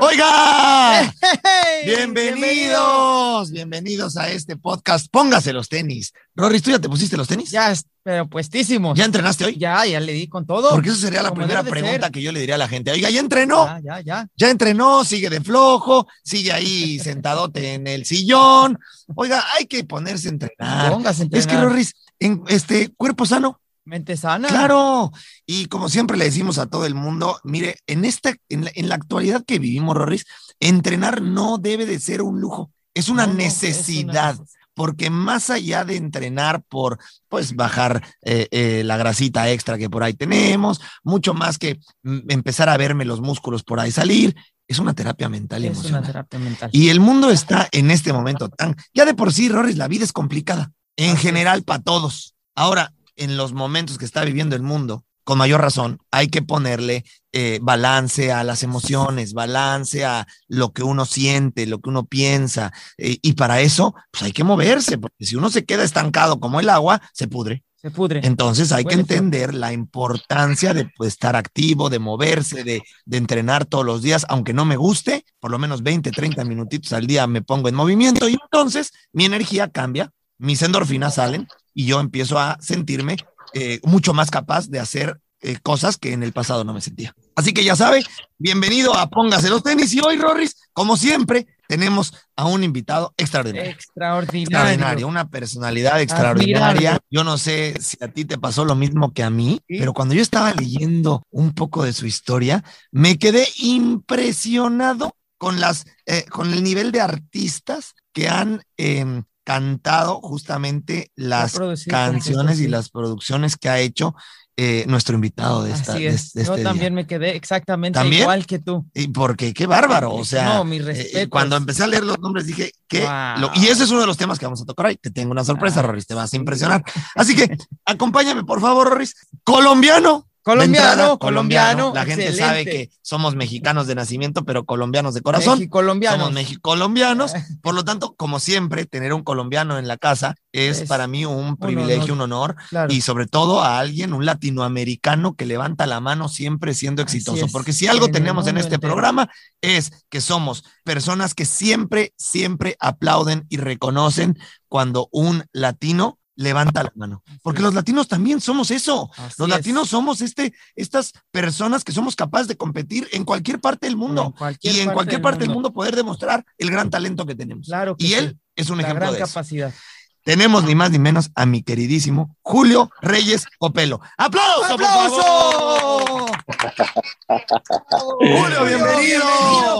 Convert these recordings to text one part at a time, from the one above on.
Oiga, bienvenidos, bienvenidos a este podcast. Póngase los tenis. Rory, ¿tú ya te pusiste los tenis? Ya, pero puestísimos. ¿Ya entrenaste hoy? Ya, ya le di con todo. Porque eso sería la Como primera pregunta ser. que yo le diría a la gente. Oiga, ¿ya entrenó? Ya, ya, ya. Ya entrenó, sigue de flojo, sigue ahí sentadote en el sillón. Oiga, hay que ponerse a entrenar. Póngase a Es que, entrenar. Rory, en este cuerpo sano, Mente sana. Claro, y como siempre le decimos a todo el mundo, mire, en esta, en la, en la actualidad que vivimos, Rorris, entrenar no debe de ser un lujo, es una No, no, es una necesidad, porque más allá de entrenar por, pues, bajar eh, eh, la grasita extra que por ahí tenemos, mucho más que mm, empezar a verme los músculos por ahí salir, es una terapia mental y Es una emocional. terapia mental. Y el mundo está en este momento tan, ya de por sí, Rorris, la vida es complicada, en general para todos. Ahora, en los momentos que está viviendo el mundo, con mayor razón, hay que ponerle eh, balance a las emociones, balance a lo que uno siente, lo que uno piensa. eh, y para eso, pues hay que moverse, porque si uno se queda estancado como el agua, se pudre. Se pudre. Entonces hay que feo. entender la importancia de pues, estar activo, de moverse, de, de entrenar todos los días, aunque no me guste, por lo menos 20, 30 minutitos al día me pongo en movimiento y entonces mi energía cambia, mis endorfinas salen y yo empiezo a sentirme eh, mucho más capaz de hacer eh, cosas que en el pasado no me sentía. Así que ya sabe, bienvenido a Póngase los tenis y hoy, Rorris, como siempre, tenemos a un invitado extraordinario. Extraordinario. Extraordinario, una personalidad extraordinaria. Admirable. Yo no sé si a ti te pasó lo mismo que a mí, Sí. pero cuando yo estaba leyendo un poco de su historia, me quedé impresionado con las, eh, con el nivel de artistas que han em, cantado justamente las canciones y las producciones que ha hecho eh, nuestro invitado de, esta, Así es. de Yo este día. también me quedé exactamente ¿También? igual que tú. Y porque qué bárbaro, o sea, No, eh, respetos. cuando empecé a leer los nombres dije que Wow. y ese es uno de los temas que vamos a tocar hoy. Te tengo una sorpresa, Ah, Roris, te vas a impresionar. Así que acompáñame, por favor, Roris. Colombiano. Colombiano, entrada, colombiano. La gente excelente. sabe que somos mexicanos de nacimiento, pero colombianos de corazón. Mexicolombianos. Somos mexicolombianos. Por lo tanto, como siempre, tener un colombiano en la casa es, Es para mí un privilegio, un honor. Claro. Y sobre todo a alguien, un latinoamericano que levanta la mano siempre siendo exitoso. Porque si algo en tenemos en este entero. programa es que somos personas que siempre, siempre aplauden y reconocen cuando un latino levanta la mano. Porque los latinos también somos eso. Así Los es. latinos somos este, estas personas que somos capaces de competir en cualquier parte del mundo En cualquier y en cualquier parte del mundo. mundo poder demostrar el gran talento que tenemos. Claro que y sí. él es un La ejemplo gran de eso. capacidad. Tenemos ni más ni menos a mi queridísimo Julio Reyes Copelo. ¡Aplauso, por favor! Julio, bienvenido.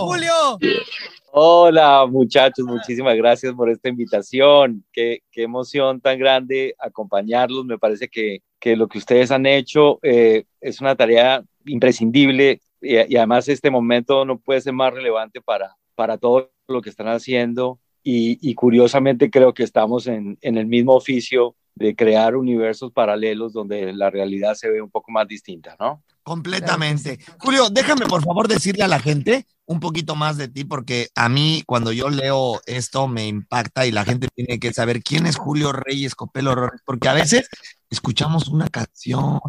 Julio. Hola muchachos, muchísimas gracias por esta invitación. Qué, emoción tan grande acompañarlos. Me parece que, que lo que ustedes han hecho eh, es una tarea imprescindible y, y además este momento no puede ser más relevante para, para todo lo que están haciendo. Y, y curiosamente creo que estamos en, en el mismo oficio de crear universos paralelos donde la realidad se ve un poco más distinta, ¿no? Completamente. Julio, déjame por favor decirle a la gente un poquito más de ti, porque a mí cuando yo leo esto me impacta y la gente tiene que saber quién es Julio Reyes Copelo, porque a veces escuchamos una canción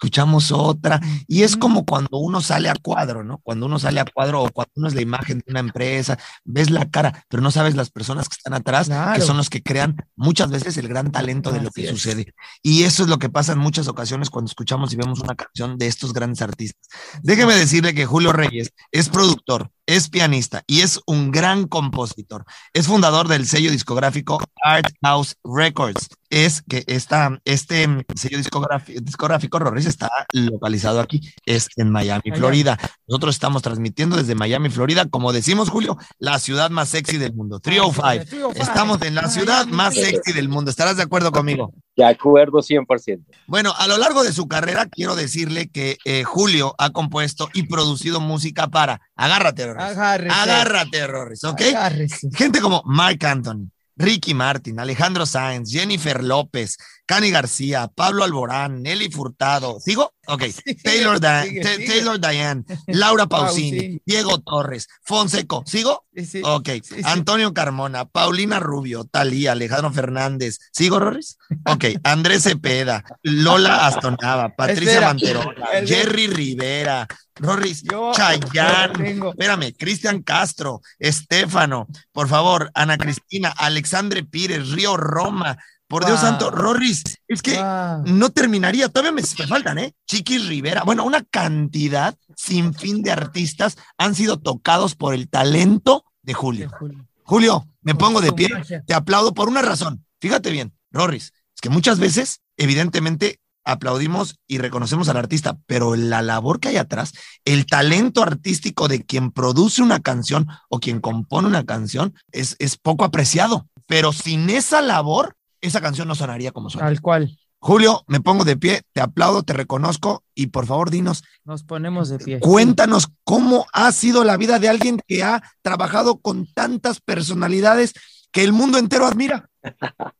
escuchamos otra. Y es como cuando uno sale a cuadro, ¿no? Cuando uno sale a cuadro o cuando uno es la imagen de una empresa, ves la cara, pero no sabes las personas que están atrás, que son los que crean muchas veces el gran talento de lo Así que es. sucede. Y eso es lo que pasa en muchas ocasiones cuando escuchamos y vemos una canción de estos grandes artistas. Déjeme decirle que Julio Reyes es productor, es pianista y es un gran compositor. Es fundador del sello discográfico Art House Records. Es que esta, este sello discográfico, discográfico Rorris está localizado aquí, es en Miami. Florida. Nosotros estamos transmitiendo desde Miami, Florida, como decimos, Julio, la ciudad más sexy del mundo. 305. 305. Estamos en la ciudad más sexy del mundo. ¿Estarás de acuerdo conmigo? De acuerdo 100%. Bueno, a lo largo de su carrera, quiero decirle que eh, Julio ha compuesto y producido música para Agárrate, Rorris. Agárrate, Rorris, ¿ok? Agárrese. Gente como Mark Anthony, Ricky Martin, Alejandro Sáenz, Jennifer López, Cani García, Pablo Alborán, Nelly Furtado. ¿Sigo? Ok. Taylor, Di- sigue, Ta- sigue. Taylor Diane, Laura Pausini, Pausini. Diego Torres, Fonseco. ¿Sigo? Sí, sí. Ok. Antonio Carmona, Paulina Rubio, Talía, Alejandro Fernández. ¿Sigo, Rorris? Ok. Andrés Cepeda, Lola Astonava, Patricia Espera. Manterola, El- Jerry Rivera, Rorris, Yo- Chayanne, Espérame, Cristian Castro, Estefano, por favor, Ana Cristina, Alexandre Pires, Río Roma, por Dios Wow. santo, Rorris, es que Wow. no terminaría, todavía me, me faltan, ¿eh? Chiquis Rivera, bueno, una cantidad sin fin de artistas han sido tocados por el talento de Julio. Julio. Julio, me Por pongo de pie, magia. te aplaudo por una razón. Fíjate bien, Rorris, es que muchas veces, evidentemente, aplaudimos y reconocemos al artista, pero la labor que hay atrás, el talento artístico de quien produce una canción o quien compone una canción es, es poco apreciado. Pero sin esa labor, esa canción no sonaría como suena. Tal cual. Julio, me pongo de pie, te aplaudo, te reconozco y por favor dinos, Nos ponemos de pie. Cuéntanos cómo ha sido la vida de alguien que ha trabajado con tantas personalidades que el mundo entero admira.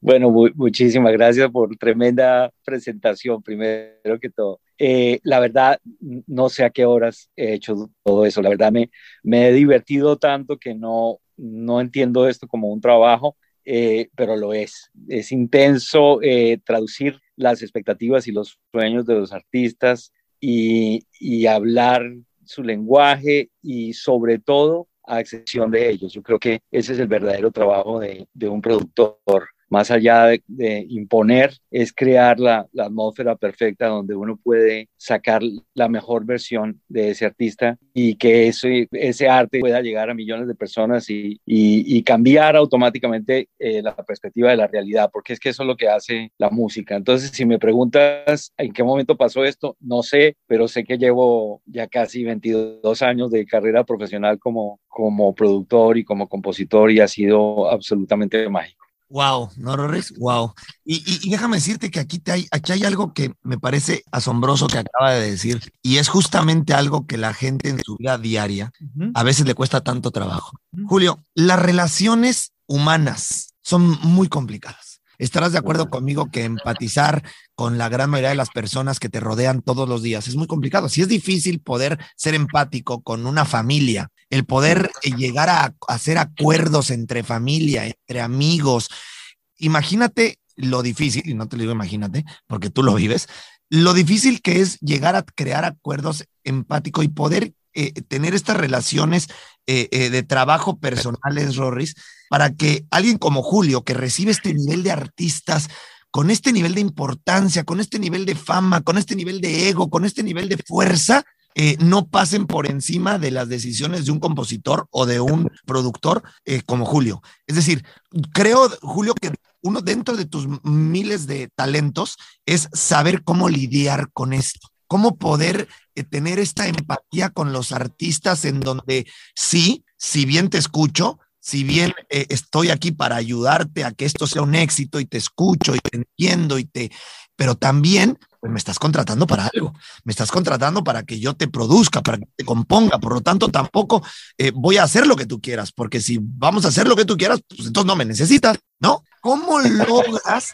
Bueno, mu- muchísimas gracias por tremenda presentación, primero que todo. Eh, la verdad, no sé a qué horas he hecho todo eso. La verdad, me, me he divertido tanto que no, no entiendo esto como un trabajo, eh, pero lo es. Es intenso eh, traducir las expectativas y los sueños de los artistas y, hablar su lenguaje y sobre todo a excepción de ellos. Yo creo que ese es el verdadero trabajo de un productor. Más allá de, de imponer, es crear la, la, atmósfera perfecta donde uno puede sacar la mejor versión de ese artista y que ese, ese arte pueda llegar a millones de personas y, y, y cambiar automáticamente eh, la perspectiva de la realidad, porque es que eso es lo que hace la música. Entonces, si me preguntas en qué momento pasó esto, no sé, pero sé que llevo ya casi 22 años de carrera profesional como, como productor y como compositor y ha sido absolutamente mágico. Wow, ¿no, Rorris? Wow. Y, y, y, déjame decirte que aquí, te hay, aquí hay algo que me parece asombroso que acaba de decir, y es justamente algo que la gente en su vida diaria uh -huh. a veces le cuesta tanto trabajo. Uh -huh. Julio, las relaciones humanas son muy complicadas. Estarás de acuerdo conmigo que empatizar con la gran mayoría de las personas que te rodean todos los días. Es muy complicado. Si es difícil poder ser empático con una familia, el poder llegar a hacer acuerdos entre familia, entre amigos, imagínate lo difícil, y no te lo digo imagínate, porque tú lo vives, lo difícil que es llegar a crear acuerdos empáticos y poder eh, tener estas relaciones eh, eh, de trabajo personales, Rorris, para que alguien como Julio, que recibe este nivel de artistas, con este nivel de importancia, con este nivel de fama, con este nivel de ego, con este nivel de fuerza, eh, no pasen por encima de las decisiones de un compositor o de un productor eh, como Julio. Es decir, creo, Julio, que uno dentro de tus miles de talentos es saber cómo lidiar con esto, cómo poder eh, tener esta empatía con los artistas en donde sí, si bien te escucho, si bien eh, estoy aquí para ayudarte a que esto sea un éxito y te escucho y te entiendo y te, pero también pues me estás contratando para algo, me estás contratando para que yo te produzca, para que te componga, por lo tanto tampoco eh, voy a hacer lo que tú quieras, porque si vamos a hacer lo que tú quieras, pues entonces no me necesitas, ¿no? ¿Cómo logras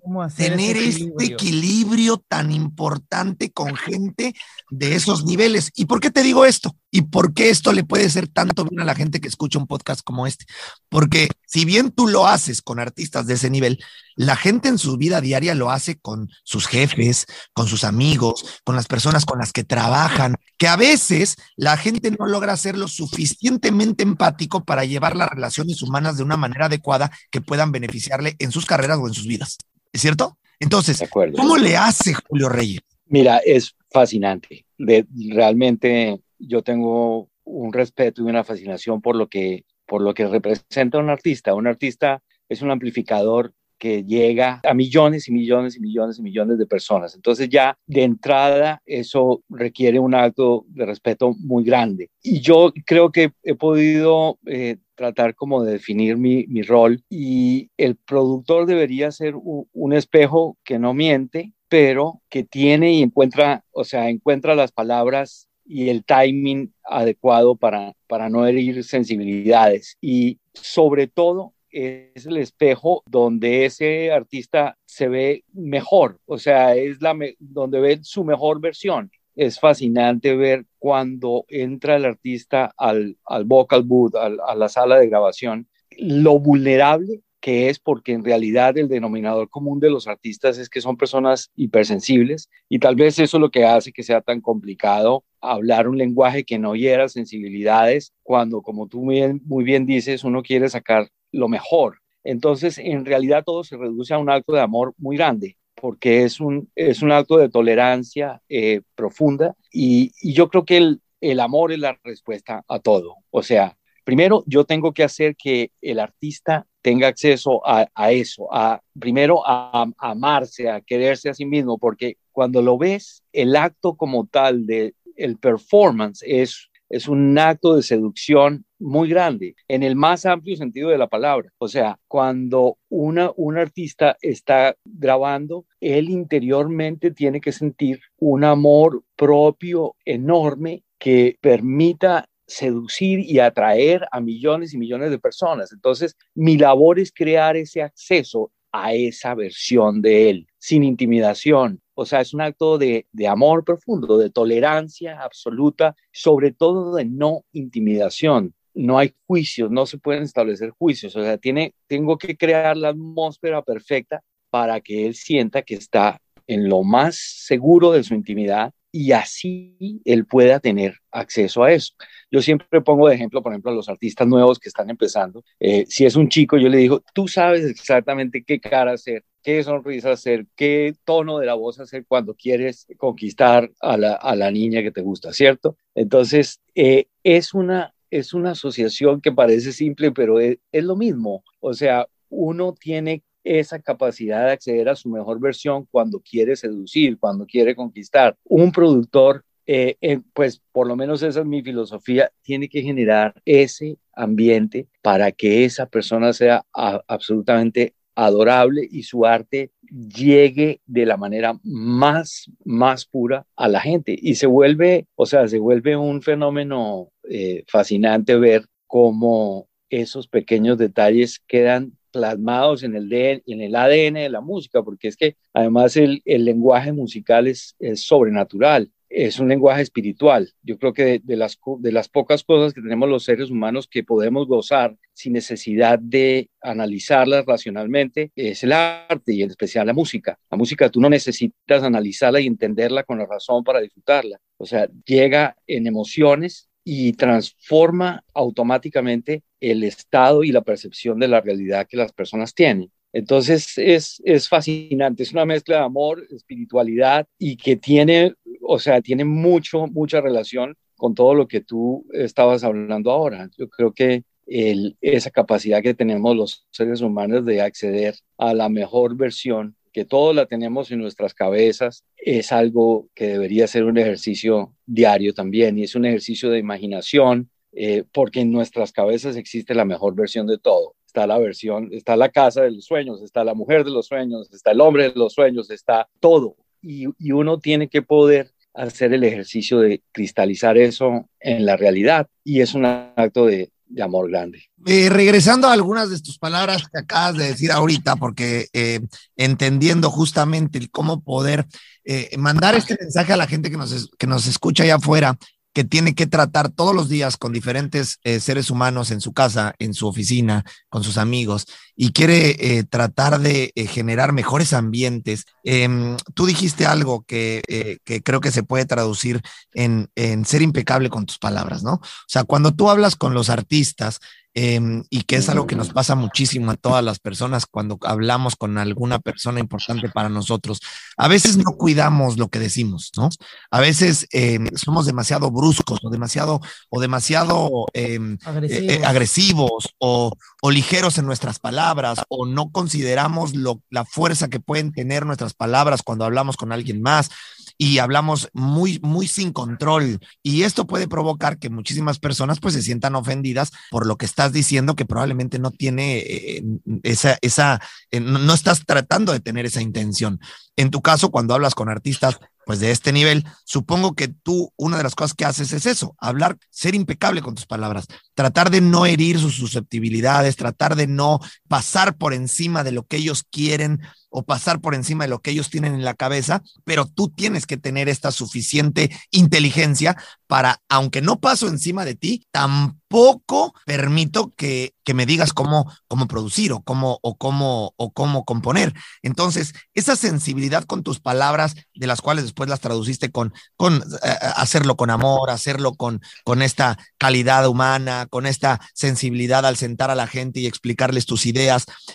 ¿Cómo tener equilibrio? este equilibrio tan importante con gente de esos niveles? ¿Y por qué te digo esto? ¿Y por qué esto le puede ser tanto bien a la gente que escucha un podcast como este? Porque si bien tú lo haces con artistas de ese nivel, la gente en su vida diaria lo hace con sus jefes, con sus amigos, con las personas con las que trabajan, que a veces la gente no logra ser lo suficientemente empático para llevar las relaciones humanas de una manera adecuada que puedan beneficiarle en sus carreras o en sus vidas. ¿Es cierto? Entonces, ¿cómo le hace Julio Reyes? Mira, es fascinante. De, realmente yo tengo un respeto y una fascinación por lo que por lo que representa un artista. Un artista es un amplificador que llega a millones y millones y millones y millones de personas. Entonces ya de entrada eso requiere un acto de respeto muy grande. Y yo creo que he podido eh, tratar como de definir mi, mi, rol y el productor debería ser un, un espejo que no miente, pero que tiene y encuentra, o sea, encuentra las palabras y el timing adecuado para, para no herir sensibilidades. Y sobre todo es el espejo donde ese artista se ve mejor, o sea, es la donde ve su mejor versión. Es fascinante ver cuando entra el artista al, al vocal booth, a la sala de grabación, lo vulnerable que es porque en realidad el denominador común de los artistas es que son personas hipersensibles y tal vez eso es lo que hace que sea tan complicado hablar un lenguaje que no hiera sensibilidades cuando, como tú muy bien, muy bien dices, uno quiere sacar lo mejor. Entonces, en realidad todo se reduce a un acto de amor muy grande porque es un, es un acto de tolerancia eh, profunda y, yo creo que el, el amor es la respuesta a todo. O sea, primero yo tengo que hacer que el artista tenga acceso a, eso, a primero a, amarse, a quererse a sí mismo, porque cuando lo ves, el acto como tal de el performance es, es un acto de seducción muy grande, en el más amplio sentido de la palabra. O sea, cuando una, un artista está grabando, él interiormente tiene que sentir un amor propio enorme que permita seducir y atraer a millones y millones de personas. Entonces, mi labor es crear ese acceso a esa versión de él, sin intimidación. O sea, es un acto de, amor profundo, de tolerancia absoluta, sobre todo de no intimidación. No hay juicios, no se pueden establecer juicios. O sea, tiene, tengo que crear la atmósfera perfecta para que él sienta que está en lo más seguro de su intimidad y así él pueda tener acceso a eso. Yo siempre pongo de ejemplo, por ejemplo, a los artistas nuevos que están empezando. Eh, si es un chico, yo le digo, tú sabes exactamente qué cara hacer, qué sonrisa hacer, qué tono de la voz hacer cuando quieres conquistar a la, a la niña que te gusta, ¿cierto? Entonces, eh, es, una, es una asociación que parece simple, pero es, es lo mismo. O sea, uno tiene esa capacidad de acceder a su mejor versión cuando quiere seducir, cuando quiere conquistar. Un productor, eh, eh, pues por lo menos esa es mi filosofía, tiene que generar ese ambiente para que esa persona sea absolutamente adorable y su arte llegue de la manera más, más pura a la gente. Y se vuelve, o sea, se vuelve un fenómeno eh, fascinante ver cómo esos pequeños detalles quedan plasmados en el, en el ADN de la música, porque es que además el, lenguaje musical es, sobrenatural, es un lenguaje espiritual. Yo creo que de, las, de las pocas cosas que tenemos los seres humanos que podemos gozar sin necesidad de analizarlas racionalmente es el arte y en especial la música. La música tú no necesitas analizarla y entenderla con la razón para disfrutarla. O sea, llega en emociones y transforma automáticamente el estado y la percepción de la realidad que las personas tienen. Entonces es, es fascinante, es una mezcla de amor, espiritualidad y que tiene, o sea, tiene mucho, mucha relación con todo lo que tú estabas hablando ahora. Yo creo que esa capacidad que tenemos los seres humanos de acceder a la mejor versión que todos la tenemos en nuestras cabezas, es algo que debería ser un ejercicio diario también y es un ejercicio de imaginación, eh, porque en nuestras cabezas existe la mejor versión de todo. Está la versión, está la casa de los sueños, está la mujer de los sueños, está el hombre de los sueños, está todo. Y, y uno tiene que poder hacer el ejercicio de cristalizar eso en la realidad. Y es un acto de, de amor grande. Eh, regresando a algunas de tus palabras que acabas de decir ahorita, porque eh, entendiendo justamente cómo poder eh, mandar este mensaje a la gente que nos, que nos escucha allá afuera, que tiene que tratar todos los días con diferentes eh, seres humanos en su casa, en su oficina, con sus amigos, y quiere eh, tratar de eh, generar mejores ambientes. Em, tú dijiste algo que, que, creo que se puede traducir en, en ser impecable con tus palabras, ¿no? O sea, cuando tú hablas con los artistas, Em, y que es algo que nos pasa muchísimo a todas las personas cuando hablamos con alguna persona importante para nosotros. A veces no cuidamos lo que decimos, ¿no? A veces em, somos demasiado bruscos o demasiado, o demasiado em, eh, eh, agresivos, o, o, ligeros en nuestras palabras o no consideramos lo, la fuerza que pueden tener nuestras palabras cuando hablamos con alguien más y hablamos muy, muy sin control. Y esto puede provocar que muchísimas personas pues se sientan ofendidas por lo que estás diciendo que probablemente no tiene eh, esa, esa, eh, no estás tratando de tener esa intención. En tu caso, cuando hablas con artistas pues de este nivel, supongo que tú una de las cosas que haces es eso, hablar, ser impecable con tus palabras, tratar de no herir sus susceptibilidades, tratar de no pasar por encima de lo que ellos quieren o pasar por encima de lo que ellos tienen en la cabeza, pero tú tienes que tener esta suficiente inteligencia para, aunque no paso encima de ti, tampoco permito que, que me digas cómo, cómo producir o cómo, o, cómo, o cómo componer. Entonces, esa sensibilidad con tus palabras, de las cuales después las traduciste con, con eh, hacerlo con amor, hacerlo con, con esta calidad humana, con esta sensibilidad al sentar a la gente y explicarles tus ideas,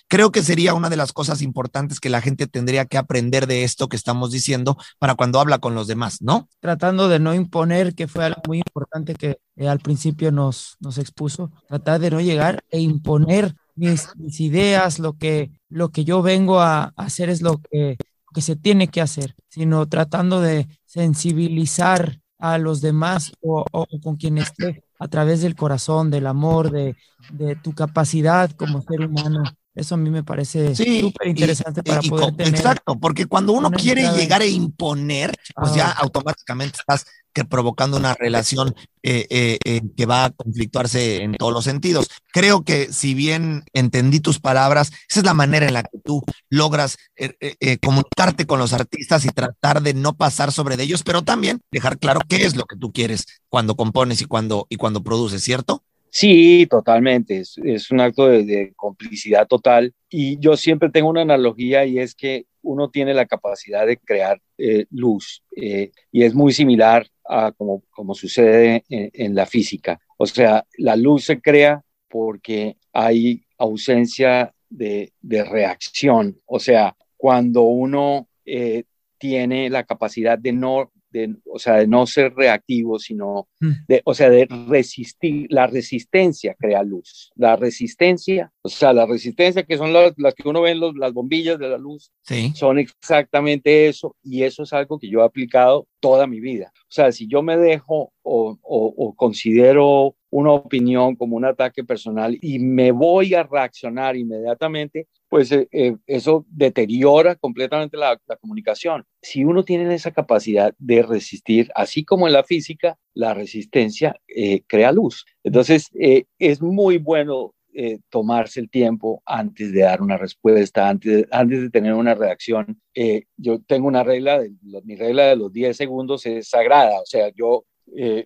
creo que sería una de las cosas importantes que la gente tendría que aprender de esto que estamos diciendo para cuando habla con los demás, ¿no? Tratando de no imponer, que fue algo muy importante que eh, al principio nos, nos expuso, tratar de no llegar e imponer mis, mis, ideas, lo que, lo que yo vengo a, hacer es lo que, que se tiene que hacer, sino tratando de sensibilizar a los demás o, o, con quien esté a través del corazón, del amor, de, de tu capacidad como ser humano eso a mí me parece súper interesante para poder tener. Exacto, porque cuando uno quiere llegar a imponer, pues ya automáticamente estás que provocando una relación eh, eh, eh, que va a conflictuarse en todos los sentidos. Creo que si bien entendí tus palabras, esa es la manera en la que tú logras comunicarte con los artistas y tratar de no pasar sobre ellos, pero también dejar claro qué es lo que tú quieres cuando compones y cuando, y cuando produces, ¿cierto? Sí, totalmente. Es, un acto de, complicidad total. Y yo siempre tengo una analogía y es que uno tiene la capacidad de crear eh, luz eh, y es muy similar a como, sucede en, la física. O sea, la luz se crea porque hay ausencia de, reacción. O sea, cuando uno eh, tiene la capacidad de no de, o sea, de no ser reactivo, sino, mm. de, o sea, de resistir, la resistencia crea luz. La resistencia, o sea, la resistencia que son las, las que uno ve en los, las bombillas de la luz, son exactamente eso, y eso es algo que yo he aplicado toda mi vida. O sea, si yo me dejo o, o, considero una opinión como un ataque personal y me voy a reaccionar inmediatamente, pues eh, eh, eso deteriora completamente la, comunicación. Si uno tiene esa capacidad de resistir, así como en la física, la resistencia eh, crea luz. Entonces, es muy bueno tomarse el tiempo antes de dar una respuesta, antes de, antes de tener una reacción. yo tengo una regla, de, mi regla de los 10 segundos es sagrada, o sea, yo,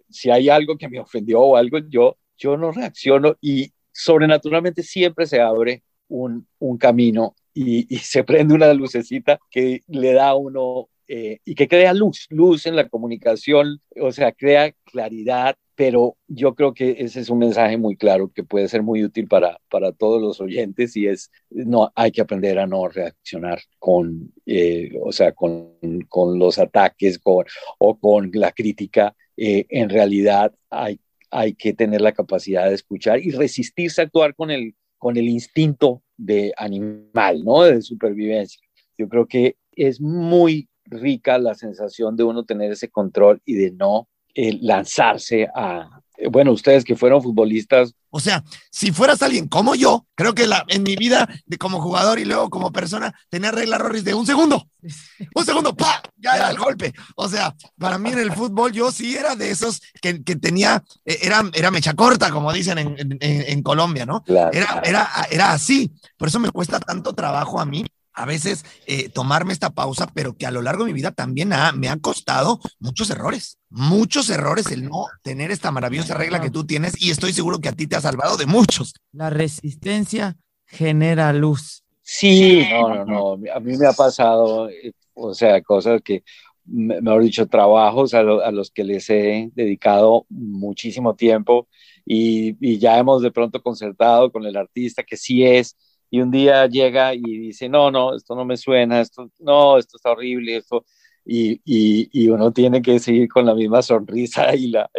si hay algo que me ofendió o algo, yo, yo no reacciono y sobrenaturalmente siempre se abre un, un camino y, se prende una lucecita que le da a uno eh, y que crea luz, luz en la comunicación, o sea, crea claridad, pero yo creo que ese es un mensaje muy claro que puede ser muy útil para, para todos los oyentes y es, no, hay que aprender a no reaccionar con, eh, o sea, con, con, los ataques con, o con la crítica. Eh, en realidad hay, hay que tener la capacidad de escuchar y resistirse a actuar con el, con el instinto de animal, ¿no? De supervivencia. Yo creo que es muy rica la sensación de uno tener ese control y de no eh, lanzarse a, bueno, ustedes que fueron futbolistas. O sea, si fueras alguien como yo, creo que la, en mi vida de como jugador y luego como persona, tenía regla Rorris de un segundo. Un segundo, ¡pa! Ya era el golpe. O sea, para mí en el fútbol yo sí era de esos que, tenía, eh, era, era mecha corta, como dicen en, Colombia, ¿no? era, era, era así. Por eso me cuesta tanto trabajo a mí a veces eh, tomarme esta pausa, pero que a lo largo de mi vida también me ha costado muchos errores, muchos errores el no tener esta maravillosa regla que tú tienes y estoy seguro que a ti te ha salvado de muchos. La resistencia genera luz. Sí, no, no, no, a mí me ha pasado, o sea, cosas que, mejor dicho, trabajos a, a los que les he dedicado muchísimo tiempo y, y ya hemos de pronto concertado con el artista que sí es y un día llega y dice, no, no, esto no me suena, esto, no, esto está horrible, esto, y, y, y uno tiene que seguir con la misma sonrisa y la,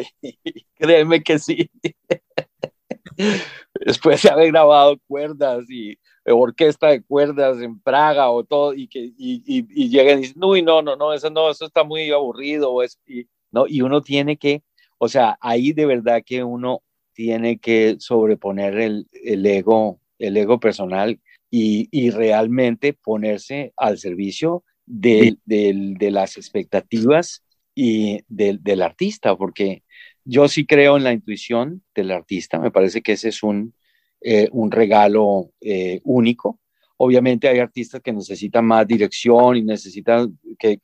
créeme que sí. Después de haber grabado cuerdas y orquesta de cuerdas en Praga o todo, y que y, y, y llegan y dicen, uy, no, no, no, eso no, eso está muy aburrido, o es, y, ¿no? y uno tiene que, o sea, ahí de verdad que uno tiene que sobreponer el, el ego el ego personal y, realmente ponerse al servicio de, las expectativas y del, artista, porque yo sí creo en la intuición del artista, me parece que ese es un, eh, un regalo eh, único. Obviamente hay artistas que necesitan más dirección y necesitan que,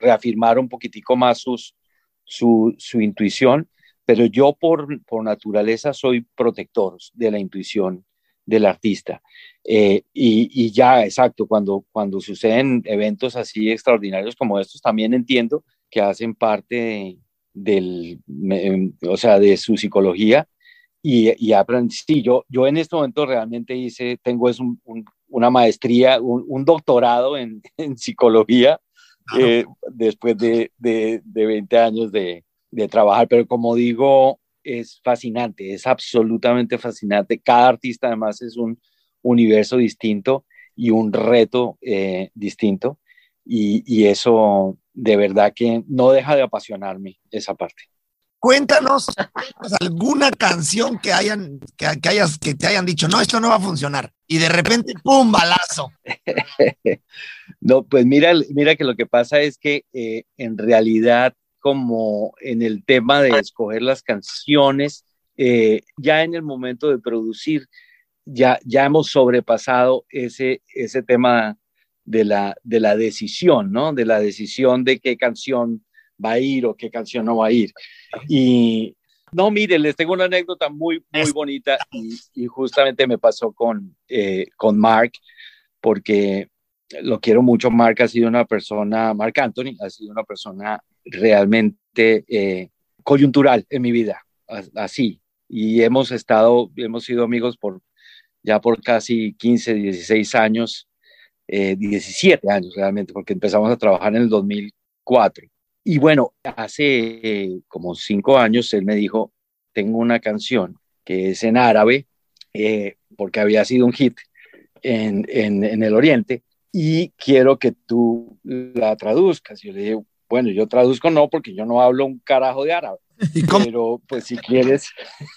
reafirmar un poquitico más sus, su, su intuición, pero yo por, por naturaleza soy protector de la intuición del artista. Eh, y, ya, exacto, cuando, cuando suceden eventos así extraordinarios como estos, también entiendo que hacen parte del, o sea, de su psicología y, y Sí, yo, yo en este momento realmente hice, tengo es una maestría, un, doctorado en, psicología eh, después de, de, 20 años de, de trabajar, pero como digo, es fascinante, es absolutamente fascinante. Cada artista además es un universo distinto y un reto eh, distinto. Y, eso de verdad que no deja de apasionarme esa parte. Cuéntanos alguna canción que hayan que, hayas que te hayan dicho no esto no va a funcionar y de repente pum balazo. no pues mira mira que lo que pasa es que eh, en realidad como en el tema de escoger las canciones, eh, ya en el momento de producir, ya, ya hemos sobrepasado ese, ese tema de la, de la decisión, ¿no? De la decisión de qué canción va a ir o qué canción no va a ir. Y no, mire, les tengo una anécdota muy, muy bonita y, justamente me pasó con, eh, con Mark, porque lo quiero mucho. Mark ha sido una persona, Mark Anthony ha sido una persona realmente eh, coyuntural en mi vida, así. Y hemos estado, hemos sido amigos por ya por casi 15, 16 años, 17 eh, años realmente, porque empezamos a trabajar en el 2004. Y bueno, hace eh, como cinco años él me dijo, tengo una canción que es en árabe, porque había sido un hit en, en, en, el Oriente, y quiero que tú la traduzcas. Yo le dije, bueno, yo traduzco no porque yo no hablo un carajo de árabe. Pero pues si quieres,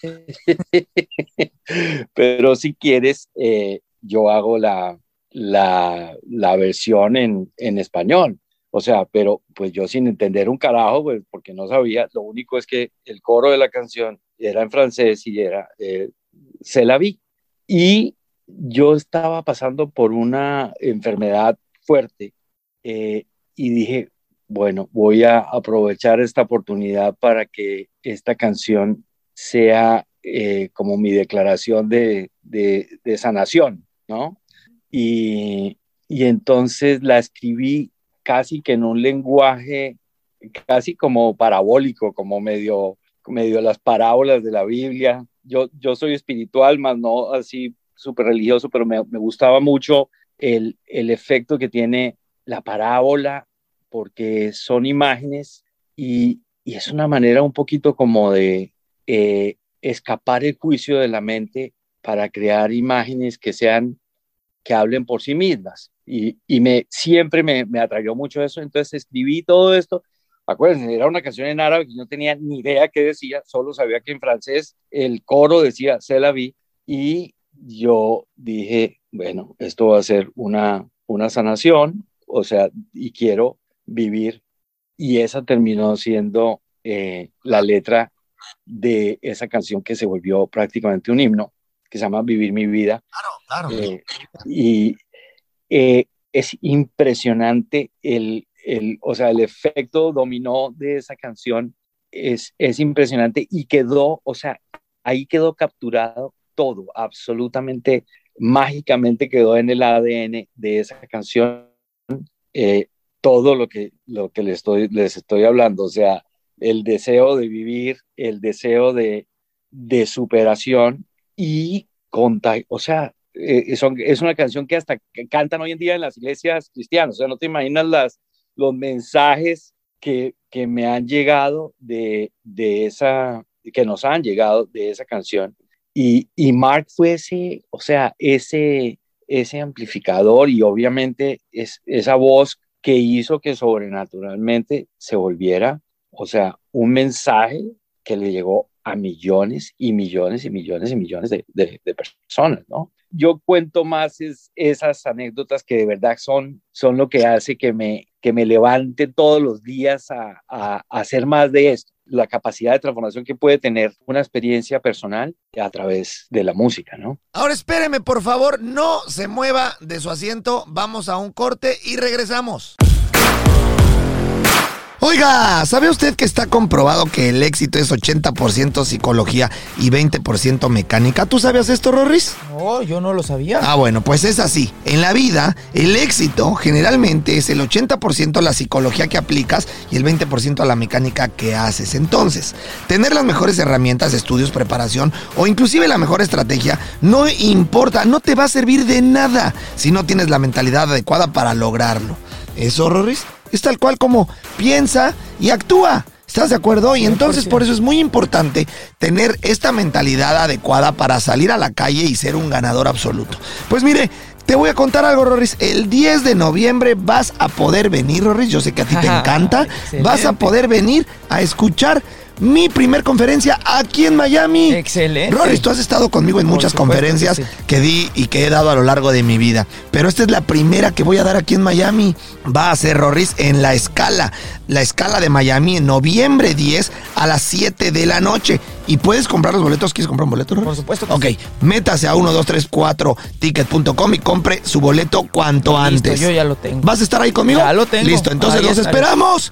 pero si quieres, eh, yo hago la, la, la versión en, en, español. O sea, pero pues yo sin entender un carajo, pues porque no sabía, lo único es que el coro de la canción era en francés y era eh, Se la vi. Y yo estaba pasando por una enfermedad fuerte eh, y dije, bueno, voy a aprovechar esta oportunidad para que esta canción sea eh, como mi declaración de, sanación, ¿no? Y, entonces la escribí casi que en un lenguaje casi como parabólico, como medio, las parábolas de la Biblia. Yo, soy espiritual, más no así súper religioso, pero me, gustaba mucho el efecto que tiene la parábola porque son imágenes y, es una manera un poquito como de eh, escapar el juicio de la mente para crear imágenes que sean, que hablen por sí mismas. Y, me, siempre me, me atrayó mucho eso, entonces escribí todo esto. Acuérdense, era una canción en árabe que no tenía ni idea qué decía, solo sabía que en francés el coro decía Se la vi y yo dije, bueno, esto va a ser una, una sanación, o sea, y quiero vivir, y esa terminó siendo eh, la letra de esa canción que se volvió prácticamente un himno, que se llama Vivir mi vida. Claro, claro. Eh, y, eh, es impresionante el, el, o sea, el efecto dominó de esa canción es, es impresionante y quedó, o sea, ahí quedó capturado todo, absolutamente mágicamente quedó en el ADN de esa canción eh, todo lo que, lo que les, estoy, les estoy hablando, o sea, el deseo de vivir, el deseo de, de superación y contar, o sea, eh, es una canción que hasta cantan hoy en día en las iglesias cristianas, o sea, no te imaginas las, los mensajes que, que me han llegado de, de esa, que nos han llegado de esa canción. Y, y Mark fue ese, o sea, ese, ese amplificador y obviamente es, esa voz que hizo que sobrenaturalmente se volviera, o sea, un mensaje que le llegó a millones y millones y millones y millones de, personas, ¿no? Yo cuento más es, esas anécdotas que de verdad son, son lo que hace que me, que me levante todos los días a, a hacer más de esto la capacidad de transformación que puede tener una experiencia personal a través de la música, ¿no? Ahora espéreme, por favor, no se mueva de su asiento, vamos a un corte y regresamos. Oiga, ¿sabe usted que está comprobado que el éxito es 80% psicología y 20% mecánica? ¿Tú sabías esto, Rorris? No, yo no lo sabía. Ah, bueno, pues es así. En la vida, el éxito generalmente es el 80% la psicología que aplicas y el 20% la mecánica que haces. Entonces, tener las mejores herramientas, estudios, preparación o inclusive la mejor estrategia no importa, no te va a servir de nada si no tienes la mentalidad adecuada para lograrlo. ¿Eso, Rorris? Es tal cual como piensa y actúa. ¿Estás de acuerdo? Y entonces por eso es muy importante tener esta mentalidad adecuada para salir a la calle y ser un ganador absoluto. Pues mire, te voy a contar algo, Rorris. El 10 de noviembre vas a poder venir, Rorris. Yo sé que a ti te encanta. vas a poder venir a escuchar mi primer conferencia aquí en Miami. Excelente. Rory, tú has estado conmigo en muchas conferencias que, di y que he dado a lo largo de mi vida. Pero esta es la primera que voy a dar aquí en Miami. Va a ser Rorris en la escala. La escala de Miami en noviembre 10 a las 7 de la noche. Y puedes comprar los boletos. ¿Quieres comprar un boleto, Por supuesto. ok, métase a 1234ticket.com y compre su boleto cuanto antes. Yo ya lo tengo. ¿Vas a estar ahí conmigo? Ya lo tengo. Listo, entonces los esperamos.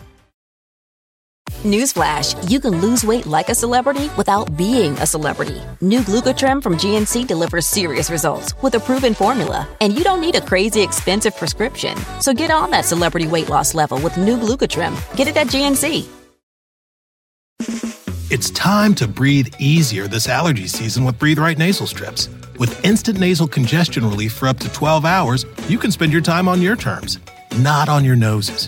Newsflash, you can lose weight like a celebrity without being a celebrity. New Glucotrim from GNC delivers serious results with a proven formula, and you don't need a crazy expensive prescription. So get on that celebrity weight loss level with new Glucotrim. Get it at GNC. It's time to breathe easier this allergy season with Breathe Right nasal strips. With instant nasal congestion relief for up to 12 hours, you can spend your time on your terms, not on your noses.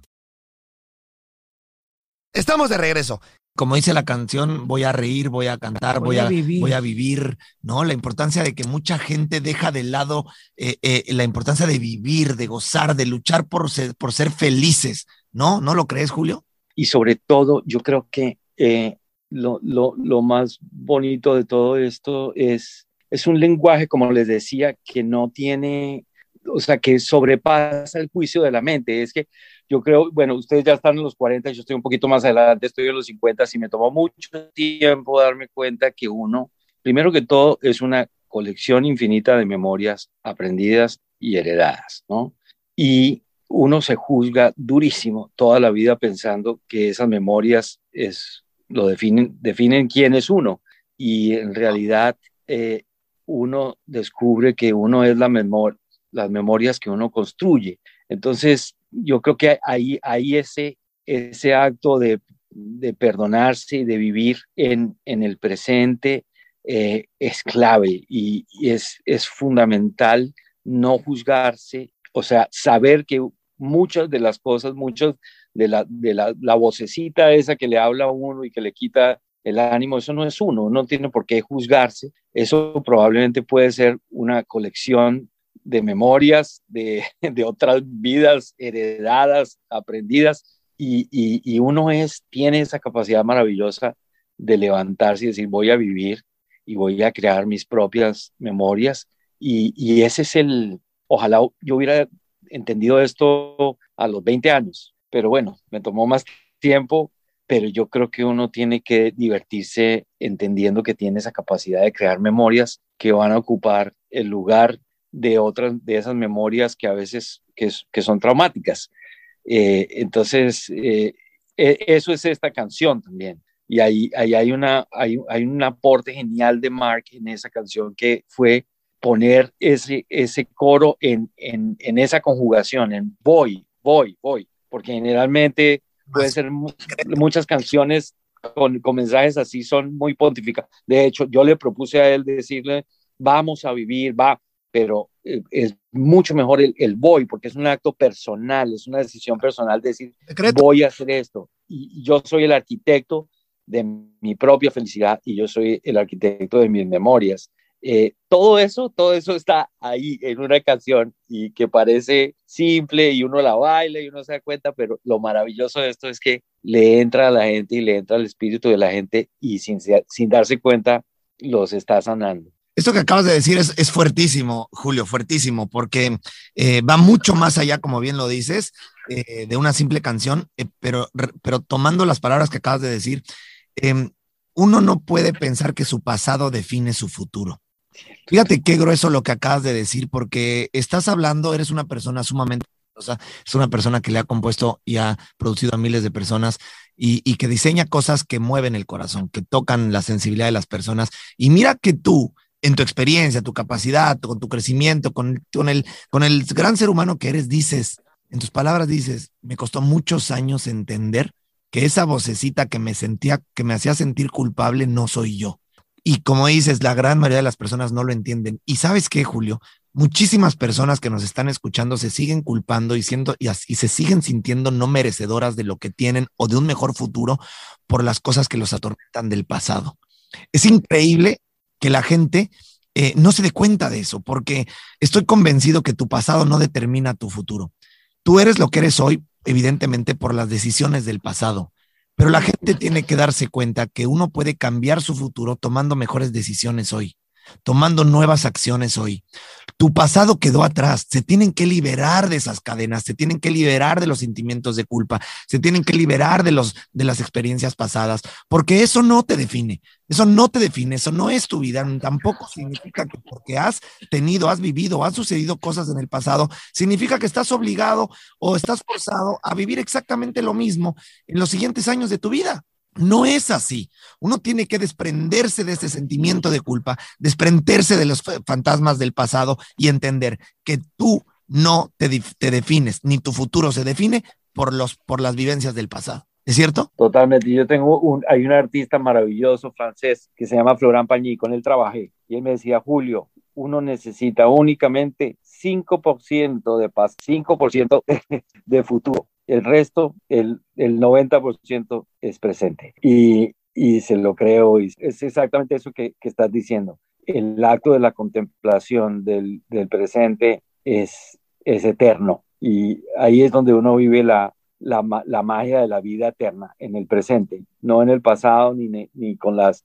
Estamos de regreso. Como dice la canción, voy a reír, voy a cantar, voy, Voy a, a vivir. voy a vivir, ¿no? La importancia de que mucha gente deja de lado eh, eh, la importancia de vivir, de gozar, de luchar por ser, por ser felices, ¿no? ¿No lo crees, Julio? y sobre todo yo creo que eh, lo, lo, lo, más bonito de todo esto es, es un lenguaje, como les decía, que no tiene, o sea, que sobrepasa el juicio de la mente. Es que yo creo, bueno, ustedes ya están en los 40, yo estoy un poquito más adelante, estoy en los 50, y me tomó mucho tiempo darme cuenta que uno, primero que todo, es una colección infinita de memorias aprendidas y heredadas, ¿no? Y uno se juzga durísimo toda la vida pensando que esas memorias es, lo definen, definen quién es uno. Y en realidad eh, uno descubre que uno es la memoria, las memorias que uno construye. Entonces, yo creo que ahí, ahí ese, ese acto de, de perdonarse y de vivir en, en el presente eh, es clave y, es, es fundamental no juzgarse, o sea, saber que muchas de las cosas, muchas de la, de la, la vocecita esa que le habla a uno y que le quita el ánimo, eso no es uno, no tiene por qué juzgarse, eso probablemente puede ser una colección de memorias de, de otras vidas heredadas, aprendidas, y, y, uno es, tiene esa capacidad maravillosa de levantarse y decir, voy a vivir y voy a crear mis propias memorias, y, y ese es el, ojalá yo hubiera entendido esto a los 20 años, pero bueno, me tomó más tiempo pero yo creo que uno tiene que divertirse entendiendo que tiene esa capacidad de crear memorias que van a ocupar el lugar de otras de esas memorias que a veces que, que son traumáticas. Eh, entonces, eh, e, eso es esta canción también. Y ahí, ahí hay, una, hay, hay, un aporte genial de Mark en esa canción que fue poner ese, ese coro en, en, en esa conjugación, en voy, voy, voy, porque generalmente puede ser muchas canciones con, con, mensajes así son muy pontificados. De hecho, yo le propuse a él decirle, vamos a vivir, va, pero eh, es mucho mejor el, el, voy, porque es un acto personal, es una decisión personal decir, voy a hacer esto. Y yo soy el arquitecto de mi propia felicidad y yo soy el arquitecto de mis memorias. Eh, todo eso, todo eso está ahí en una canción y que parece simple y uno la baila y uno se da cuenta, pero lo maravilloso de esto es que le entra a la gente y le entra al espíritu de la gente y sin, sin darse cuenta los está sanando. Esto que acabas de decir es, fuertísimo, Julio, fuertísimo, porque eh, va mucho más allá, como bien lo dices, eh, de una simple canción, eh, pero, pero tomando las palabras que acabas de decir, em, uno no puede pensar que su pasado define su futuro. Fíjate qué grueso lo que acabas de decir, porque estás hablando, eres una persona sumamente es una persona que le ha compuesto y ha producido a miles de personas y, y, que diseña cosas que mueven el corazón, que tocan la sensibilidad de las personas. Y mira que tú, en tu experiencia, tu capacidad, con tu crecimiento, con, con, el, con el gran ser humano que eres, dices, en tus palabras dices, me costó muchos años entender que esa vocecita que me sentía, que me hacía sentir culpable, no soy yo. Y como dices, la gran mayoría de las personas no lo entienden. Y sabes qué, Julio, muchísimas personas que nos están escuchando se siguen culpando y, siendo, y, y, se siguen sintiendo no merecedoras de lo que tienen o de un mejor futuro por las cosas que los atormentan del pasado. Es increíble que la gente eh, no se dé cuenta de eso, porque estoy convencido que tu pasado no determina tu futuro. Tú eres lo que eres hoy, evidentemente, por las decisiones del pasado. Pero la gente tiene que darse cuenta que uno puede cambiar su futuro tomando mejores decisiones hoy, tomando nuevas acciones hoy. Tu pasado quedó atrás, se tienen que liberar de esas cadenas, se tienen que liberar de los sentimientos de culpa, se tienen que liberar de, los, de las experiencias pasadas, porque eso no te define, eso no te define, eso no es tu vida, tampoco significa que porque has tenido, has vivido, han sucedido cosas en el pasado, significa que estás obligado o estás forzado a vivir exactamente lo mismo en los siguientes años de tu vida. No es así. Uno tiene que desprenderse de ese sentimiento de culpa, desprenderse de los fantasmas del pasado y entender que tú no te, te defines, ni tu futuro se define por, los, por las vivencias del pasado. ¿Es cierto? Totalmente. Yo tengo un, hay un artista maravilloso francés que se llama Florent Pagny, con él trabajé. Y él me decía, Julio, uno necesita únicamente 5% de paz, 5% de futuro el resto, el, el 90% es presente. Y, y, se lo creo, y es exactamente eso que, que, estás diciendo. El acto de la contemplación del, del presente es, es eterno. Y ahí es donde uno vive la, la, la, magia de la vida eterna en el presente, no en el pasado ni, ni con, las,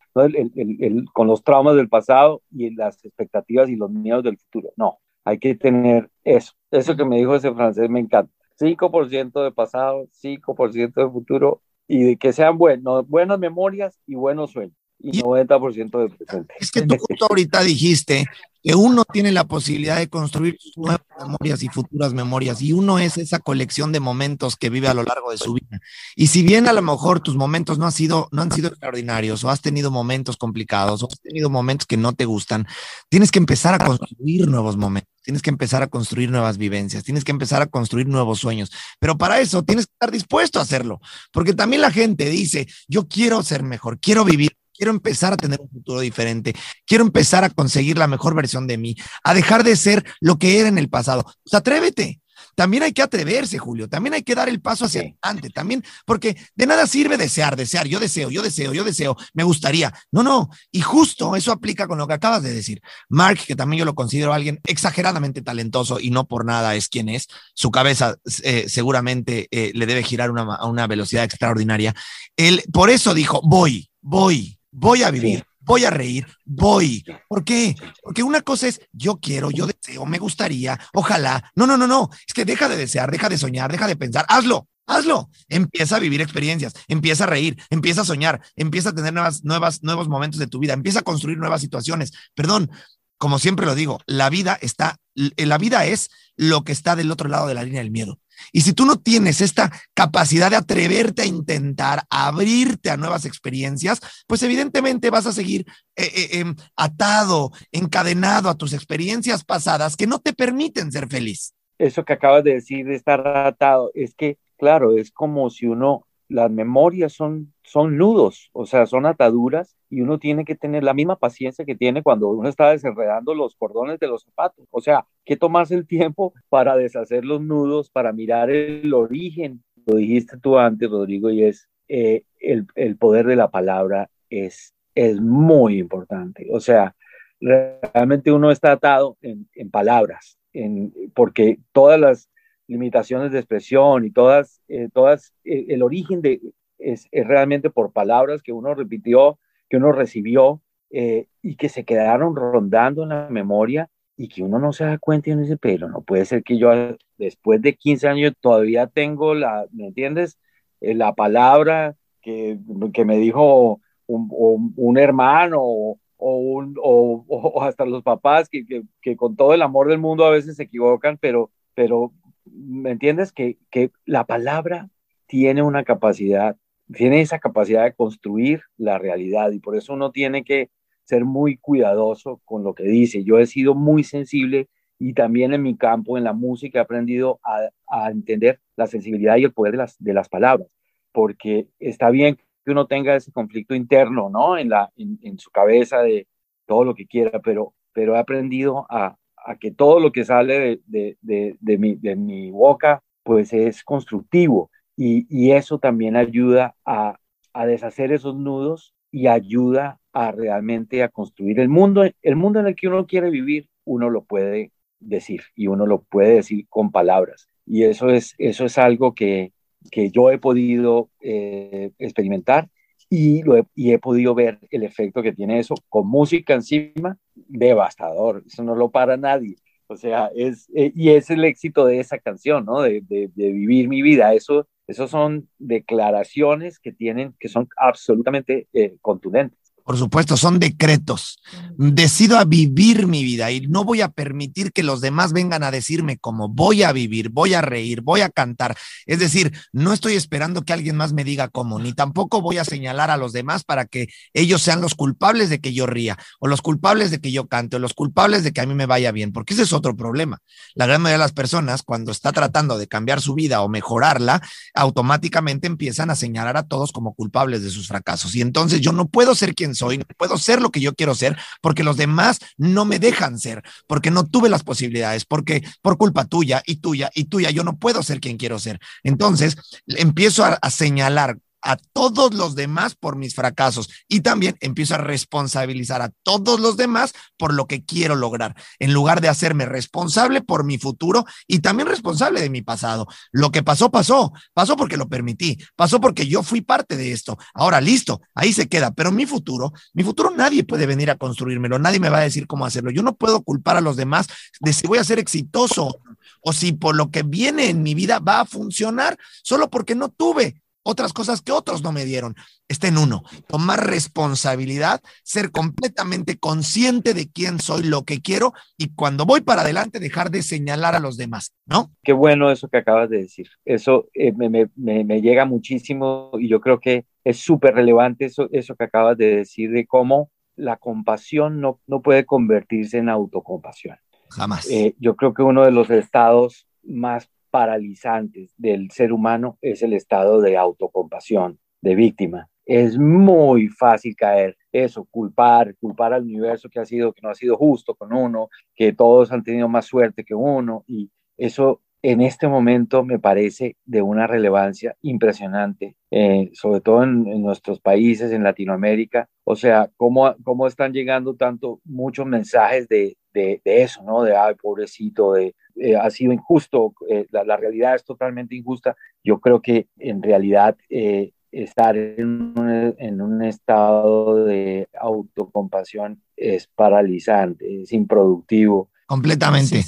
con los traumas del pasado y las expectativas y los miedos del futuro. No, hay que tener eso. Eso que me dijo ese francés me encanta. 5% de pasado, 5% de futuro y de que sean buenos, buenas memorias y buenos sueños y 90% de presente. Es que tú justo ahorita dijiste que uno tiene la posibilidad de construir sus nuevas memorias y futuras memorias, y uno es esa colección de momentos que vive a lo largo de su vida. Y si bien a lo mejor tus momentos no han sido, no han sido extraordinarios, o has tenido momentos complicados, o has tenido momentos que no te gustan, tienes que empezar a construir nuevos momentos, tienes que empezar a construir nuevas vivencias, tienes que empezar a construir nuevos sueños. Pero para eso tienes que estar dispuesto a hacerlo, porque también la gente dice, yo quiero ser mejor, quiero vivir quiero empezar a tener un futuro diferente, quiero empezar a conseguir la mejor versión de mí, a dejar de ser lo que era en el pasado. Pues atrévete. También hay que atreverse, Julio. También hay que dar el paso hacia adelante. También, porque de nada sirve desear, desear. Yo deseo, yo deseo, yo deseo. Me gustaría. No, no. Y justo eso aplica con lo que acabas de decir. Mark, que también yo lo considero alguien exageradamente talentoso y no por nada es quien es. Su cabeza eh, seguramente eh, le debe girar una, a una velocidad extraordinaria. Él por eso dijo: Voy, voy, voy a vivir, voy a reír, voy. ¿Por qué? Porque una cosa es yo quiero, yo deseo, me gustaría, ojalá. No, no, no, no. Es que deja de desear, deja de soñar, deja de pensar. Hazlo, hazlo. Empieza a vivir experiencias, empieza a reír, empieza a soñar, empieza a tener nuevas, nuevas, nuevos momentos de tu vida, empieza a construir nuevas situaciones. Perdón, como siempre lo digo, la vida está, la vida es lo que está del otro lado de la línea del miedo. Y si tú no tienes esta capacidad de atreverte a intentar abrirte a nuevas experiencias, pues evidentemente vas a seguir eh, eh, em, atado, encadenado a tus experiencias pasadas que no te permiten ser feliz. Eso que acabas de decir de estar atado, es que, claro, es como si uno, las memorias son, son nudos, o sea, son ataduras y uno tiene que tener la misma paciencia que tiene cuando uno está desenredando los cordones de los zapatos. O sea, que tomarse el tiempo para deshacer los nudos, para mirar el origen. Lo dijiste tú antes, Rodrigo, y es eh, el, el, poder de la palabra es, es muy importante. O sea, realmente uno está atado en, en palabras, en, porque todas las limitaciones de expresión y todas, eh, todas eh, el origen de, es, es realmente por palabras que uno repitió que uno recibió eh, y que se quedaron rondando en la memoria y que uno no se da cuenta y uno dice, pero no puede ser que yo después de 15 años todavía tengo la, ¿me entiendes? Eh, la palabra que, que, me dijo un, un, hermano o, un, o, o, hasta los papás que, que, que, con todo el amor del mundo a veces se equivocan, pero, pero ¿me entiendes? Que, que la palabra tiene una capacidad tiene esa capacidad de construir la realidad y por eso uno tiene que ser muy cuidadoso con lo que dice. Yo he sido muy sensible y también en mi campo, en la música, he aprendido a, entender la sensibilidad y el poder de las, de las palabras, porque está bien que uno tenga ese conflicto interno, ¿no? En, la, en, su cabeza de todo lo que quiera, pero, pero he aprendido a, a que todo lo que sale de, de, de, mi, de mi boca, pues es constructivo y, eso también ayuda a, deshacer esos nudos y ayuda a realmente a construir el mundo, el mundo en el que uno quiere vivir, uno lo puede decir y uno lo puede decir con palabras. Y eso es, eso es algo que, que yo he podido eh, experimentar y, he, podido ver el efecto que tiene eso con música encima, devastador, eso no lo para nadie. O sea, es, eh, y es el éxito de esa canción, ¿no? De, vivir mi vida. Eso, esas son declaraciones que tienen, que son absolutamente eh, contundentes. Por supuesto, son decretos. Decido a vivir mi vida y no voy a permitir que los demás vengan a decirme cómo voy a vivir, voy a reír, voy a cantar. Es decir, no estoy esperando que alguien más me diga cómo, ni tampoco voy a señalar a los demás para que ellos sean los culpables de que yo ría, o los culpables de que yo cante, o los culpables de que a mí me vaya bien, porque ese es otro problema. La gran mayoría de las personas, cuando está tratando de cambiar su vida o mejorarla, automáticamente empiezan a señalar a todos como culpables de sus fracasos. Y entonces yo no puedo ser quien soy, no puedo ser lo que yo quiero ser, porque los demás no me dejan ser, porque no tuve las posibilidades, porque por culpa tuya y tuya y tuya, yo no puedo ser quien quiero ser. Entonces, empiezo a, señalar a todos los demás por mis fracasos y también empiezo a responsabilizar a todos los demás por lo que quiero lograr, en lugar de hacerme responsable por mi futuro y también responsable de mi pasado. Lo que pasó, pasó, pasó porque lo permití, pasó porque yo fui parte de esto. Ahora, listo, ahí se queda, pero mi futuro, mi futuro nadie puede venir a construírmelo, nadie me va a decir cómo hacerlo. Yo no puedo culpar a los demás de si voy a ser exitoso o si por lo que viene en mi vida va a funcionar solo porque no tuve otras cosas que otros no me dieron. Está en uno, tomar responsabilidad, ser completamente consciente de quién soy, lo que quiero y cuando voy para adelante dejar de señalar a los demás, ¿no? Qué bueno eso que acabas de decir. Eso eh, me, me, me, llega muchísimo y yo creo que es súper relevante eso, eso que acabas de decir de cómo la compasión no, no puede convertirse en autocompasión. Jamás. Eh, yo creo que uno de los estados más paralizantes del ser humano es el estado de autocompasión, de víctima. Es muy fácil caer eso, culpar, culpar al universo que ha sido, que no ha sido justo con uno, que todos han tenido más suerte que uno y eso en este momento me parece de una relevancia impresionante, eh, sobre todo en, nuestros países, en Latinoamérica. O sea, cómo, cómo están llegando tanto muchos mensajes de, de, eso, ¿no? De, ay, pobrecito, de, eh, ha sido injusto, eh, la, realidad es totalmente injusta. Yo creo que en realidad eh, estar en un, en un, estado de autocompasión es paralizante, es improductivo. Completamente.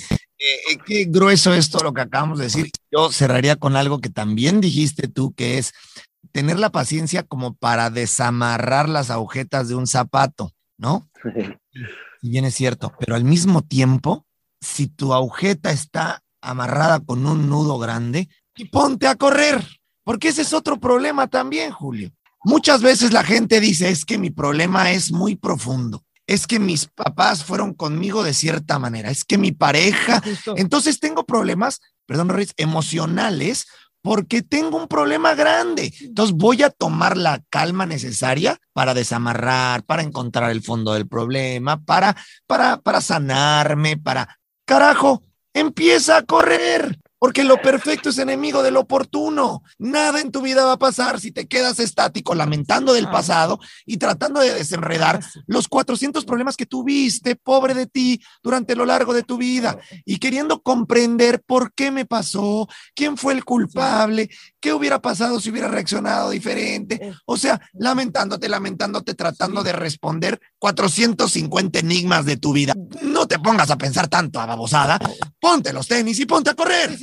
qué grueso esto lo que acabamos de decir. Yo cerraría con algo que también dijiste tú, que es tener la paciencia como para desamarrar las agujetas de un zapato, ¿no? Si bien es cierto, pero al mismo tiempo si tu agujeta está amarrada con un nudo grande, y ponte a correr, porque ese es otro problema también, Julio. Muchas veces la gente dice, es que mi problema es muy profundo, es que mis papás fueron conmigo de cierta manera, es que mi pareja, entonces tengo problemas, perdón, Ruiz, emocionales porque tengo un problema grande. Entonces voy a tomar la calma necesaria para desamarrar, para encontrar el fondo del problema, para, para, para sanarme, para Carajo, empieza a correr. Porque lo perfecto es enemigo de lo oportuno. Nada en tu vida va a pasar si te quedas estático lamentando del pasado y tratando de desenredar los 400 problemas que tuviste, pobre de ti, durante lo largo de tu vida y queriendo comprender por qué me pasó, quién fue el culpable, qué hubiera pasado si hubiera reaccionado diferente. O sea, lamentándote, lamentándote, tratando de responder 450 enigmas de tu vida. No te pongas a pensar tanto a babosada. Ponte los tenis y ponte a correr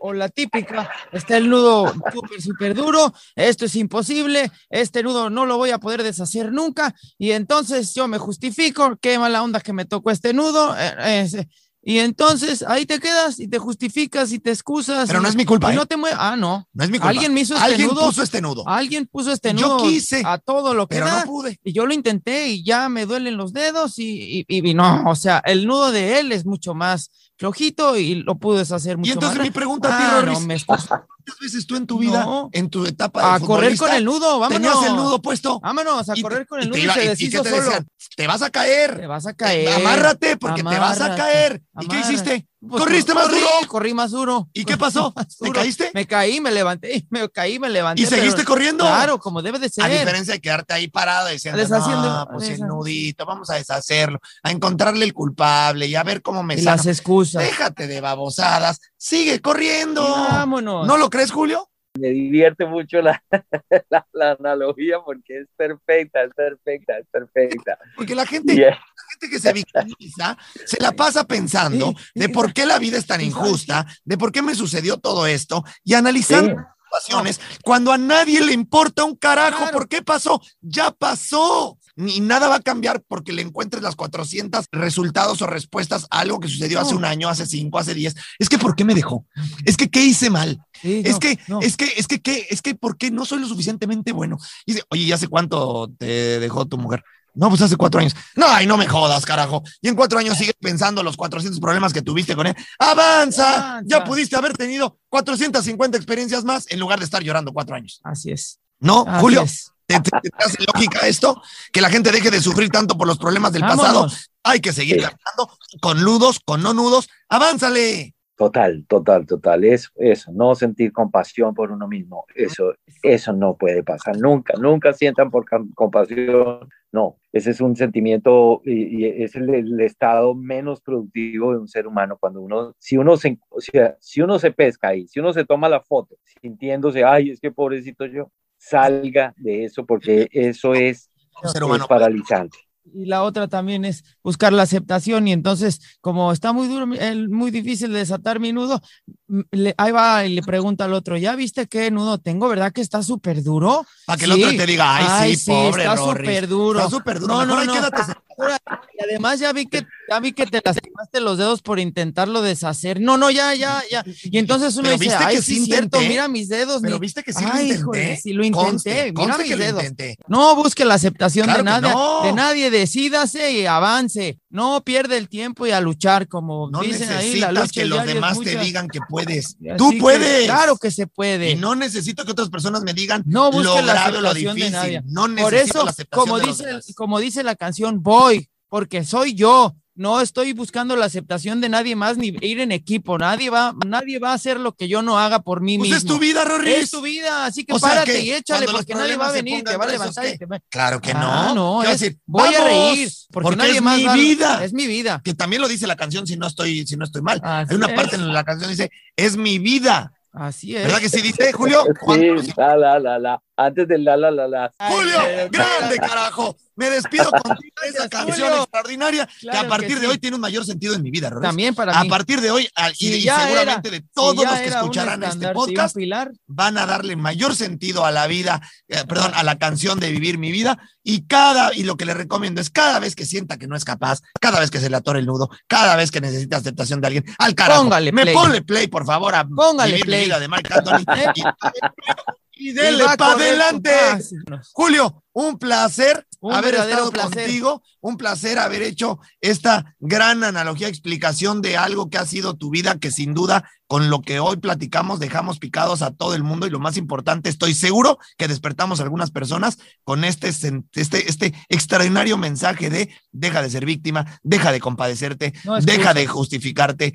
o, la típica, está el nudo súper, súper duro, esto es imposible, este nudo no lo voy a poder deshacer nunca, y entonces yo me justifico, qué mala onda que me tocó este nudo, eh, y entonces ahí te quedas y te justificas y te excusas. Pero no es mi culpa. Y no ¿eh? te Ah, no. No es mi culpa. Alguien me hizo este Alguien nudo. puso este nudo. Alguien puso este nudo. Yo quise. A todo lo que Pero da, no pude. Y yo lo intenté y ya me duelen los dedos y, y, y, no, o sea, el nudo de él es mucho más flojito y lo pude hacer mucho Y entonces más. mi pregunta a ti, Ah, Rorris, no, me- ¿cuántas veces tú en tu vida, No. en tu etapa de a correr con el nudo, vámonos. tenías el nudo puesto? Vámonos, a y te- correr con y el te nudo y, iba- se y- y deshizo te solo. decían? Te vas a caer. Te vas a caer. Amárrate porque te vas a Amárrate, caer. ¿Y qué hiciste? Pues, ¿Corriste más corrí, duro? Corrí más duro. ¿Y qué pasó? ¿Te caíste? Me caí, me levanté, me caí, me levanté. ¿Y seguiste pero- corriendo? Claro, como debe de ser. A diferencia de quedarte ahí parado diciendo, Deshaciendo- no, pues el desha- nudito, vamos a deshacerlo, a encontrarle el culpable y a ver cómo me y sano. las excusas. Déjate de babosadas, sigue corriendo. Y vámonos. ¿No lo crees, Julio? Me divierte mucho la, la, la analogía porque es perfecta, es perfecta, es perfecta. Porque la gente, gente que se victimiza se la pasa pensando de por qué la vida es tan injusta, de por qué me sucedió todo esto y analizando Sí. situaciones cuando a nadie le importa un carajo Claro. por qué pasó, ya pasó. Ni nada va a cambiar porque le encuentres las 400 resultados o respuestas a algo que sucedió hace un año, hace cinco, hace 10. Es que ¿por qué me dejó? Es que ¿qué hice mal? Sí, Es no, que, no. es que, es que, ¿qué? Es que, ¿por qué no soy lo suficientemente bueno? Y dice, oye, ¿y hace cuánto te dejó tu mujer? No, pues hace cuatro años. No, ay, no me jodas, carajo. Y en cuatro años sigues pensando los 400 problemas que tuviste con él. ¡Avanza! Avanza. Ya pudiste haber tenido 450 experiencias más en lugar de estar llorando cuatro años. Así es. ¿No, así Julio? es. ¿Te, te- te hace lógica esto? Que la gente deje de sufrir tanto por los problemas del pasado. Hay que seguir Sí. con nudos, con no nudos. ¡Avánzale! Total, total, total. Eso, eso, no sentir compasión por uno mismo, eso, eso. no puede pasar nunca, nunca sientan por compasión. No, ese es un sentimiento y, es el, estado menos productivo de un ser humano. Cuando uno, si uno se, o sea, si uno se pesca ahí, si uno se toma la foto sintiéndose, ay, es que pobrecito yo, salga de eso porque eso es, es paralizante y la otra también es buscar la aceptación y entonces como está muy duro, muy difícil de desatar mi nudo, ahí va y le pregunta al otro, ¿ya viste qué nudo tengo, verdad que está súper duro? Para que el otro te diga, ay, sí, pobre está súper duro. Está súper duro, no, no, no, y además ya vi que ya vi que te lastimaste los dedos por intentarlo deshacer. No, no, ya, ya, ya. Y entonces uno dice, ay, sí, cierto, mira mis dedos. Pero viste que sí lo intenté. sí lo intenté, mira mis dedos. No busque la aceptación de nadie, de nadie, decídase y avance. No pierde el tiempo y a luchar, como dicen ahí, la lucha que los demás te digan que puedes. Tú puedes. claro que se puede. Y no necesito que otras personas me digan no busque la aceptación de nadie. No necesito Por eso, la aceptación como dice, como dice la canción, voy, porque soy yo. No estoy buscando la aceptación de nadie más ni ir en equipo. Nadie va, nadie va a hacer lo que yo no haga por mí pues mismo. es tu vida, Rory. Es tu vida, así que párate y échale porque nadie va a venir, te va a levantar y te va... Claro que ah, no. no decir, voy a reír porque, nadie es más mi vida. Es mi vida. Que también lo dice la canción si no estoy, si no estoy mal. Hay una parte en la canción que dice, es mi vida. Así es. ¿Verdad que sí dice, Julio? Sí, la, la, la, la. Antes del la, la, la, la. Julio, grande, carajo. Me despido contigo esa canción extraordinaria que a partir de hoy tiene un mayor sentido en mi vida, También para mí. A partir de hoy, y, seguramente de todos los que escucharán este podcast, van a darle mayor sentido a la vida, eh, perdón, a la canción de Vivir mi vida. Y cada, y lo que le recomiendo es cada vez que sienta que no es capaz, cada vez que se le atore el nudo, cada vez que necesita aceptación de alguien, al carajo. Póngale me ponle play, por favor, a Póngale Vivir play. mi vida de Marc Anthony. y, dele para adelante. Julio, un placer haber estado contigo, un placer haber hecho esta gran analogía, explicación de algo que ha sido tu vida, que sin duda con lo que hoy platicamos dejamos picados a todo el mundo. Y lo más importante, estoy seguro que despertamos a algunas personas con este, este, este extraordinario mensaje de deja de ser víctima, deja de compadecerte, deja de justificarte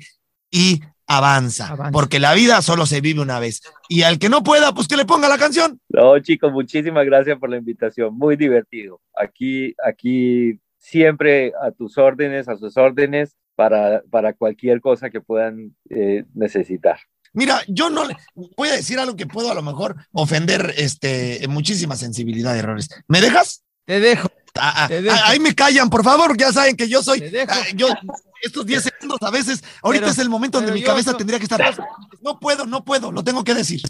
y avanza, porque la vida solo se vive una vez. Y al que no pueda, pues que le ponga la canción. No, chicos, muchísimas gracias por la invitación, muy divertido. Aquí, aquí siempre a tus órdenes, a sus órdenes, para, para cualquier cosa que puedan eh, necesitar. Mira, yo no le voy a decir algo que puedo a lo mejor ofender este, muchísima sensibilidad de errores. ¿Me dejas? Te dejo. Ah, ah, ahí me callan, por favor, ya saben que yo soy. Ah, yo, estos 10 segundos a veces, ahorita es el momento donde mi cabeza tendría que estar. No puedo, no puedo, lo tengo que decir.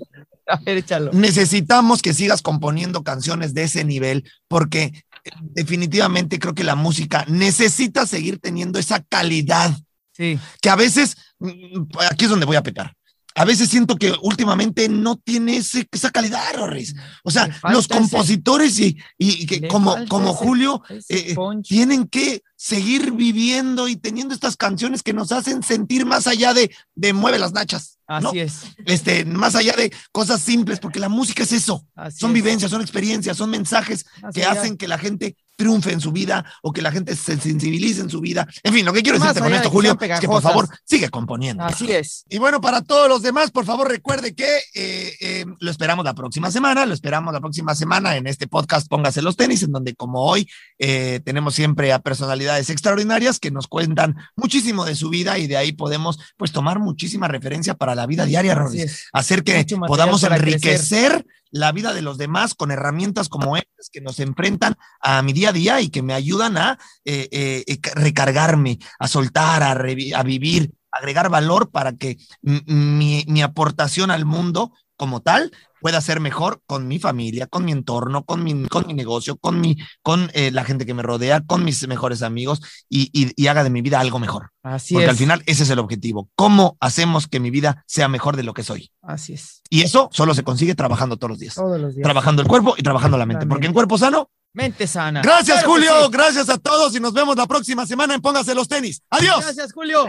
A ver, échalo. Necesitamos que sigas componiendo canciones de ese nivel, porque definitivamente creo que la música necesita seguir teniendo esa calidad. Sí. Que a veces, mm, aquí es donde voy a pecar a veces siento que últimamente no tiene ese, esa calidad, Rorris. O sea, los compositores y, y que como, como Julio eh, tienen que seguir viviendo y teniendo estas canciones que nos hacen sentir más allá de, de mueve las nachas. Así es. Este, más allá de cosas simples, porque la música es eso. son vivencias, son experiencias, son mensajes que hacen que la gente triunfe en su vida o que la gente se sensibilice en su vida. En fin, lo que quiero decirte con esto, Julio, es que por favor sigue componiendo. Así es. Y bueno, para todos los demás, por favor recuerde que eh, eh, lo esperamos la próxima semana, lo esperamos la próxima semana en este podcast Póngase los tenis, en donde como hoy eh, tenemos siempre a personalidades extraordinarias que nos cuentan muchísimo de su vida y de ahí podemos pues tomar muchísima referencia para la vida diaria, hacer que podamos enriquecer la vida de los demás con herramientas como estas que nos enfrentan a mi día a día y que me ayudan a eh, eh, eh, recargarme, a soltar, a, a, vivir, agregar valor para que mi, mi aportación al mundo como tal pueda ser mejor con mi familia, con mi entorno, con mi, con mi negocio, con, mi, con eh, la gente que me rodea, con mis mejores amigos y, y, haga de mi vida algo mejor. Así Porque al final ese es el objetivo. ¿Cómo hacemos que mi vida sea mejor de lo que soy? Así es. Y eso solo se consigue trabajando todos los días. Todos los días. Trabajando el cuerpo y trabajando la mente. Porque en cuerpo sano. Mente sana. Gracias, Julio. Gracias a todos y nos vemos la próxima semana en Póngase los tenis. Adiós. Gracias, Julio.